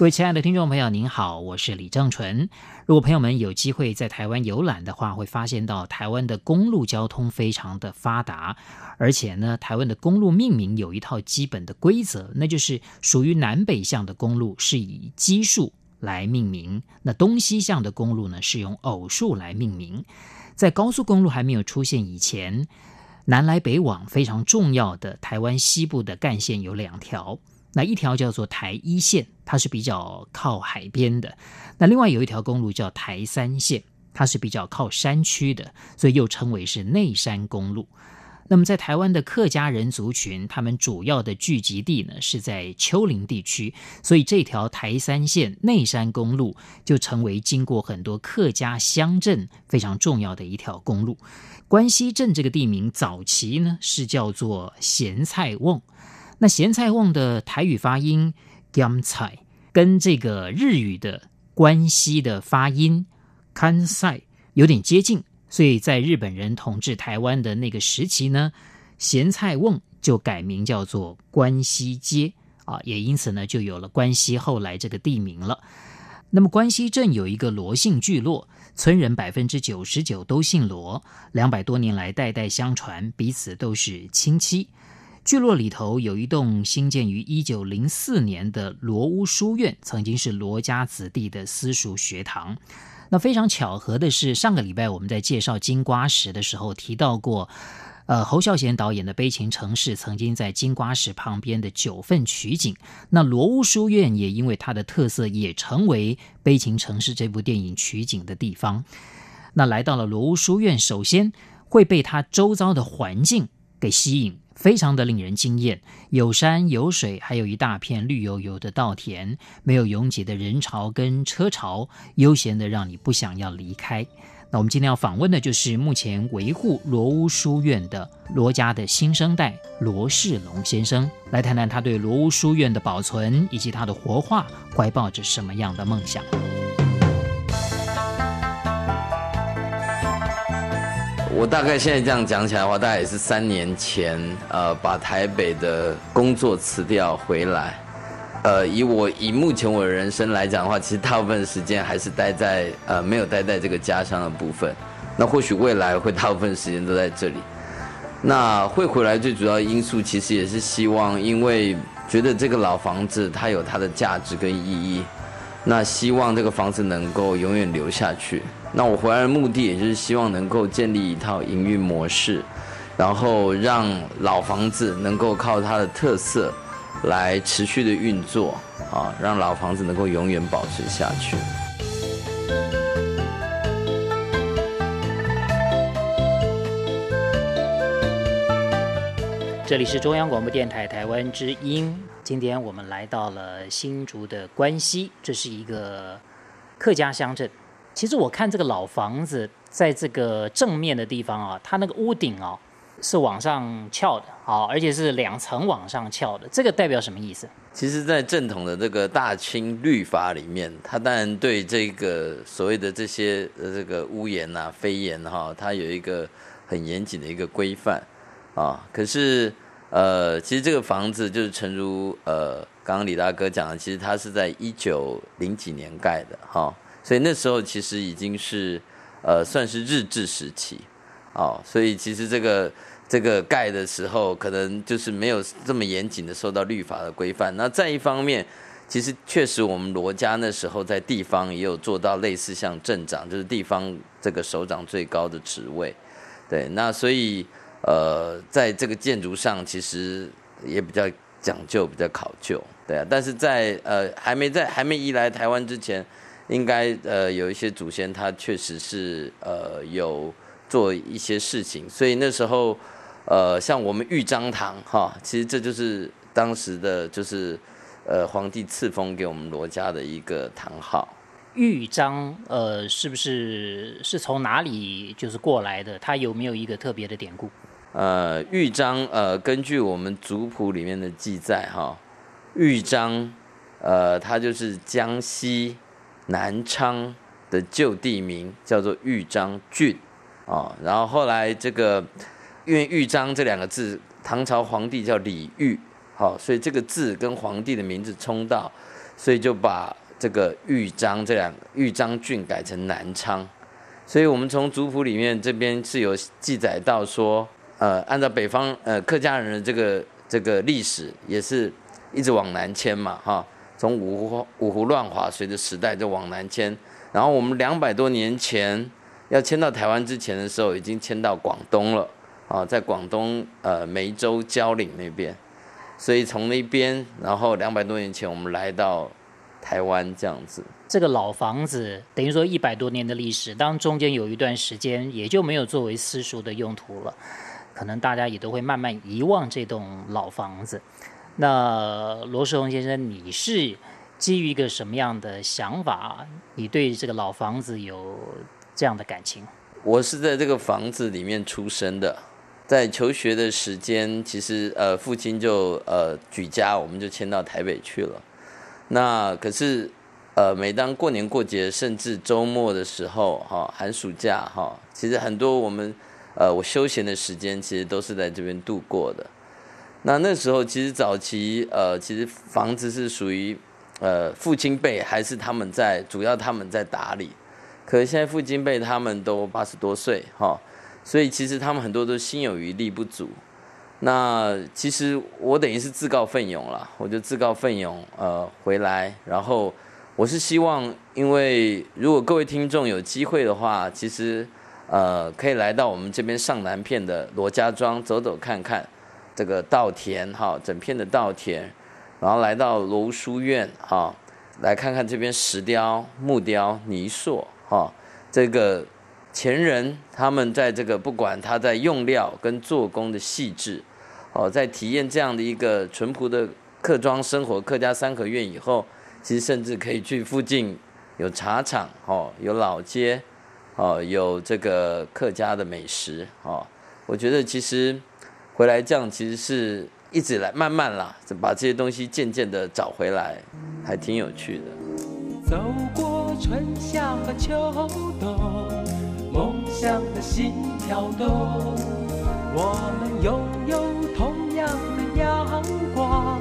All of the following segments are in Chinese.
各位亲爱的听众朋友，您好，我是李正纯。如果朋友们有机会在台湾游览的话，会发现到台湾的公路交通非常的发达，而且呢，台湾的公路命名有一套基本的规则，那就是属于南北向的公路是以奇数来命名，那东西向的公路呢是用偶数来命名。在高速公路还没有出现以前，南来北往非常重要的台湾西部的干线有两条。那一条叫做台一线，它是比较靠海边的；那另外有一条公路叫台三线，它是比较靠山区的，所以又称为是内山公路。那么在台湾的客家人族群，他们主要的聚集地呢是在丘陵地区，所以这条台三线内山公路就成为经过很多客家乡镇非常重要的一条公路。关西镇这个地名早期呢是叫做咸菜瓮。那咸菜瓮的台语发音 “gam 菜”跟这个日语的关西的发音关西有点接近，所以在日本人统治台湾的那个时期呢，咸菜瓮就改名叫做关西街啊，也因此呢就有了关西后来这个地名了。那么关西镇有一个罗姓聚落，村人百分之九十九都姓罗，两百多年来代代相传，彼此都是亲戚。聚落里头有一栋兴建于一九零四年的罗屋书院，曾经是罗家子弟的私塾学堂。那非常巧合的是，上个礼拜我们在介绍金瓜石的时候提到过，呃，侯孝贤导演的《悲情城市》曾经在金瓜石旁边的九份取景。那罗屋书院也因为它的特色，也成为《悲情城市》这部电影取景的地方。那来到了罗屋书院，首先会被它周遭的环境给吸引。非常的令人惊艳，有山有水，还有一大片绿油油的稻田，没有拥挤的人潮跟车潮，悠闲的让你不想要离开。那我们今天要访问的就是目前维护罗屋书院的罗家的新生代罗世龙先生，来谈谈他对罗屋书院的保存以及他的活化怀抱着什么样的梦想。我大概现在这样讲起来的话，大概也是三年前，呃，把台北的工作辞掉回来，呃，以我以目前我的人生来讲的话，其实大部分时间还是待在呃没有待在这个家乡的部分。那或许未来会大部分时间都在这里。那会回来最主要因素，其实也是希望，因为觉得这个老房子它有它的价值跟意义，那希望这个房子能够永远留下去。那我回来的目的，也就是希望能够建立一套营运模式，然后让老房子能够靠它的特色来持续的运作，啊，让老房子能够永远保持下去。这里是中央广播电台台湾之音，今天我们来到了新竹的关西，这是一个客家乡镇。其实我看这个老房子，在这个正面的地方啊，它那个屋顶啊是往上翘的，啊，而且是两层往上翘的，这个代表什么意思？其实，在正统的这个大清律法里面，它当然对这个所谓的这些呃这个屋檐呐、飞檐哈，它有一个很严谨的一个规范啊。可是呃，其实这个房子就是诚如呃刚刚李大哥讲的，其实它是在一九零几年盖的哈。所以那时候其实已经是，呃，算是日治时期，哦，所以其实这个这个盖的时候，可能就是没有这么严谨的受到律法的规范。那再一方面，其实确实我们罗家那时候在地方也有做到类似像镇长，就是地方这个首长最高的职位，对。那所以呃，在这个建筑上其实也比较讲究，比较考究，对啊。但是在呃还没在还没移来台湾之前。应该呃有一些祖先，他确实是呃有做一些事情，所以那时候呃像我们豫章堂哈，其实这就是当时的就是呃皇帝赐封给我们罗家的一个堂号。豫章，呃，是不是是从哪里就是过来的？它有没有一个特别的典故？呃，豫章，呃，根据我们族谱里面的记载，哈，豫章，呃，它就是江西南昌的旧地名，叫做豫章郡，啊，然后后来这个因为豫章这两个字，唐朝皇帝叫李煜，好，所以这个字跟皇帝的名字冲到，所以就把这个豫章这两个豫章郡改成南昌，所以我们从族谱里面这边是有记载到说。呃，按照北方呃客家人的这个这个历史，也是一直往南迁嘛，哈，从五胡五胡乱华，随着时代就往南迁。然后我们两百多年前要迁到台湾之前的时候，已经迁到广东了，啊，在广东呃梅州蕉岭那边，所以从那边，然后两百多年前我们来到台湾这样子。这个老房子等于说一百多年的历史，当中间有一段时间也就没有作为私塾的用途了。可能大家也都会慢慢遗忘这栋老房子。那罗世宏先生，你是基于一个什么样的想法？你对这个老房子有这样的感情？我是在这个房子里面出生的，在求学的时间，其实呃父亲就呃举家，我们就迁到台北去了。那可是呃每当过年过节，甚至周末的时候，哈寒暑假哈，其实很多我们。呃，我休闲的时间其实都是在这边度过的。那那时候其实早期，呃，其实房子是属于呃父亲辈，还是他们在主要他们在打理。可是现在父亲辈他们都八十多岁哈，所以其实他们很多都心有余力不足。那其实我等于是自告奋勇了，我就自告奋勇呃回来，然后我是希望，因为如果各位听众有机会的话，其实。呃，可以来到我们这边上南片的罗家庄走走看看，这个稻田哈，整片的稻田，然后来到罗屋书院哈，来看看这边石雕、木雕、泥塑哈，这个前人他们在这个不管他在用料跟做工的细致，哦，在体验这样的一个淳朴的客庄生活、客家三合院以后，其实甚至可以去附近有茶厂哦，有老街。哦，有这个客家的美食哦，我觉得其实回来这样，其实是一直来慢慢啦，把这些东西渐渐的找回来，还挺有趣的。走过春夏和秋冬，梦想的心跳动，我们拥有同样的阳光，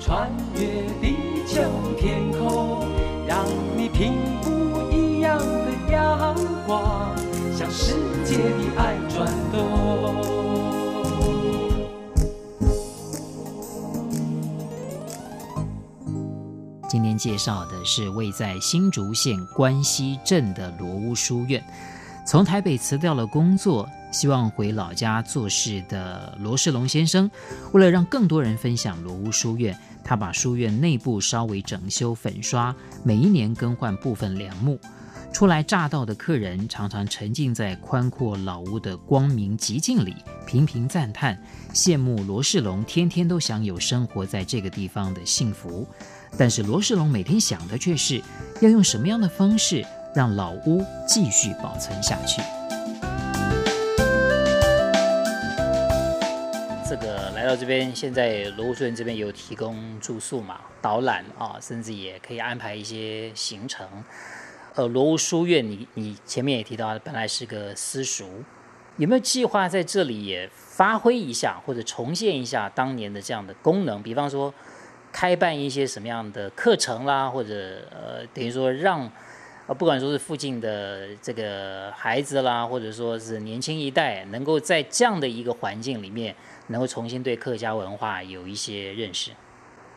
穿越地球天空，让你听不一样的阳光，向世界的爱转动。介绍的是位在新竹县关西镇的罗屋书院。从台北辞掉了工作，希望回老家做事的罗世龙先生，为了让更多人分享罗屋书院，他把书院内部稍微整修粉刷，每一年更换部分梁木。初来乍到的客人常常沉浸在宽阔老屋的光明寂静里，频频赞叹，羡慕罗世龙天天都享有生活在这个地方的幸福。但是罗世龙每天想的却是要用什么样的方式让老屋继续保存下去。这个来到这边，现在罗屋书院这边有提供住宿嘛，导览啊，甚至也可以安排一些行程。呃，罗屋书院，你你前面也提到，本来是个私塾，有没有计划在这里也发挥一下，或者重现一下当年的这样的功能？比方说，开办一些什么样的课程啦，或者呃，等于说让呃，不管说是附近的这个孩子啦，或者说是年轻一代，能够在这样的一个环境里面，能够重新对客家文化有一些认识。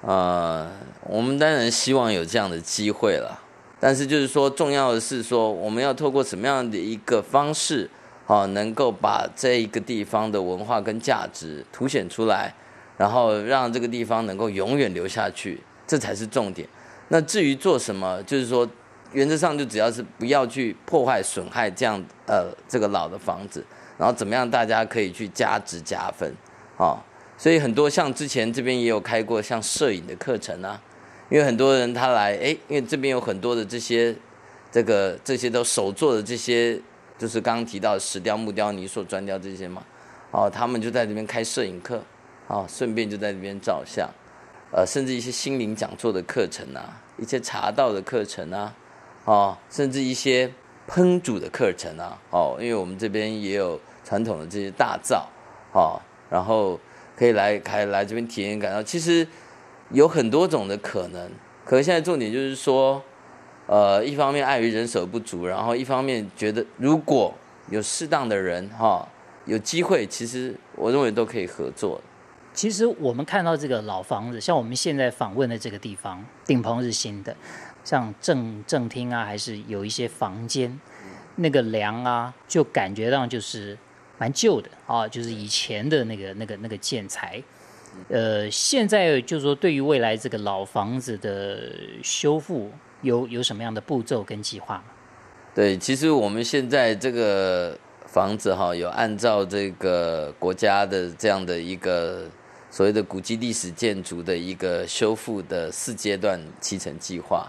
呃，我们当然希望有这样的机会了。但是就是说，重要的是说，我们要透过什么样的一个方式，啊，能够把这一个地方的文化跟价值凸显出来，然后让这个地方能够永远留下去，这才是重点。那至于做什么，就是说，原则上就只要是不要去破坏损害这样呃这个老的房子，然后怎么样大家可以去加值加分，啊，所以很多像之前这边也有开过像摄影的课程啊。因为很多人他来，哎，因为这边有很多的这些这个这些都手做的这些，就是刚刚提到石雕、木雕、泥塑、砖雕这些嘛，哦，他们就在这边开摄影课，哦，顺便就在这边照相，呃，甚至一些心灵讲座的课程啊，一些茶道的课程啊，哦，甚至一些烹煮的课程啊，哦，因为我们这边也有传统的这些大灶，哦，然后可以来开来这边体验感到，其实有很多种的可能，可是现在重点就是说。呃，一方面碍于人手不足，然后一方面觉得如果有适当的人哈，有机会，其实我认为都可以合作。其实我们看到这个老房子，像我们现在访问的这个地方，顶棚是新的，像正正厅啊，还是有一些房间，那个梁啊，就感觉到就是蛮旧的啊，就是以前的那个那个那个建材。呃，现在就是说，对于未来这个老房子的修复。有有什么样的步骤跟计划吗？对，其实我们现在这个房子哈，有按照这个国家的这样的一个所谓的古迹历史建筑的一个修复的四阶段期程计划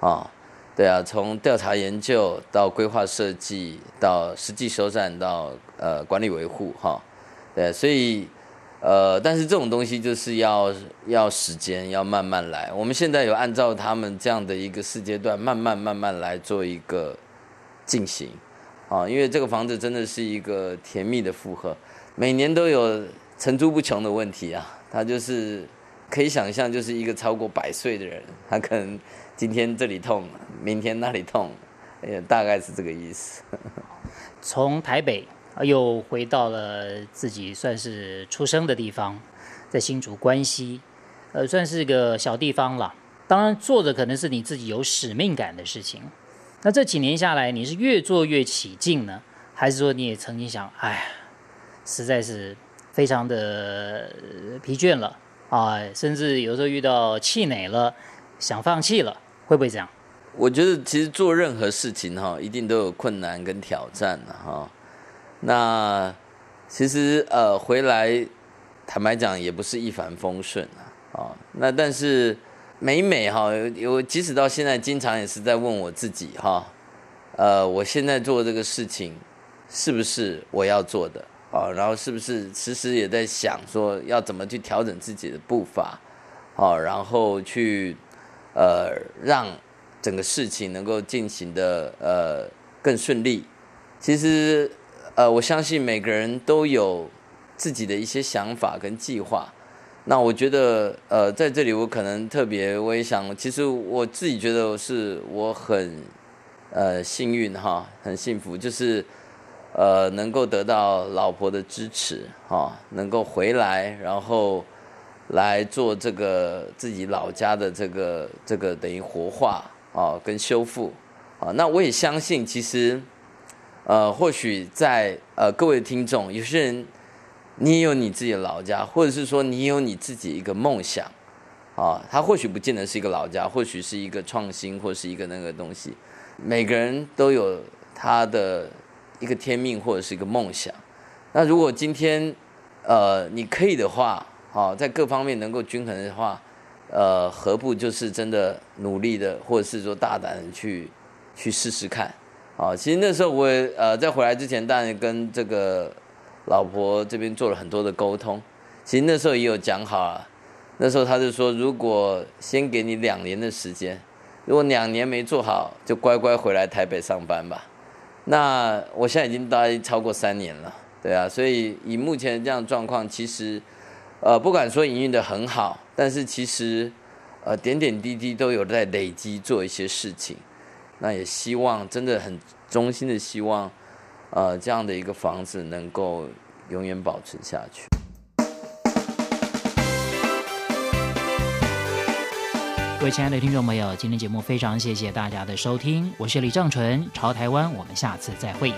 啊，对啊，从调查研究到规划设计到实际修缮到呃管理维护哈，对，所以。呃，但是这种东西就是要要时间，要慢慢来。我们现在有按照他们这样的一个四阶段，慢慢慢慢来做一个进行啊。因为这个房子真的是一个甜蜜的负荷，每年都有层出不穷的问题啊。他就是可以想象，就是一个超过百岁的人，他可能今天这里痛，明天那里痛，也大概是这个意思。从台北。又回到了自己算是出生的地方，在新竹关西，呃，算是个小地方了。当然，做的可能是你自己有使命感的事情。那这几年下来，你是越做越起劲呢，还是说你也曾经想，哎，实在是非常的疲倦了啊，甚至有时候遇到气馁了，想放弃了，会不会这样？我觉得其实做任何事情哈，一定都有困难跟挑战的哈。那其实呃回来，坦白讲也不是一帆风顺啊，哦，那但是每每哈，有即使到现在，经常也是在问我自己哈，呃，我现在做这个事情是不是我要做的啊？然后是不是时时也在想说要怎么去调整自己的步伐，好，然后去呃让整个事情能够进行的呃更顺利。其实。呃，我相信每个人都有自己的一些想法跟计划。那我觉得，呃，在这里我可能特别，我也想，其实我自己觉得是我很呃幸运哈，很幸福，就是呃能够得到老婆的支持哈，能够回来，然后来做这个自己老家的这个这个等于活化啊跟修复啊。那我也相信，其实。呃，或许在呃各位听众，有些人你也有你自己的老家，或者是说你有你自己一个梦想，啊，他或许不见得是一个老家，或许是一个创新，或是一个那个东西。每个人都有他的一个天命或者是一个梦想。那如果今天呃你可以的话，啊，在各方面能够均衡的话，呃，何不就是真的努力的，或者是说大胆的去去试试看。啊，其实那时候我呃在回来之前，当然跟这个老婆这边做了很多的沟通。其实那时候也有讲好啊，那时候他就说，如果先给你两年的时间，如果两年没做好，就乖乖回来台北上班吧。那我现在已经待超过三年了，对啊，所以以目前这样状况，其实呃不敢说营运的很好，但是其实呃点点滴滴都有在累积做一些事情。那也希望，真的很衷心的希望，呃，这样的一个房子能够永远保存下去。各位亲爱的听众朋友，今天节目非常谢谢大家的收听，我是李正淳，朝台湾，我们下次再会。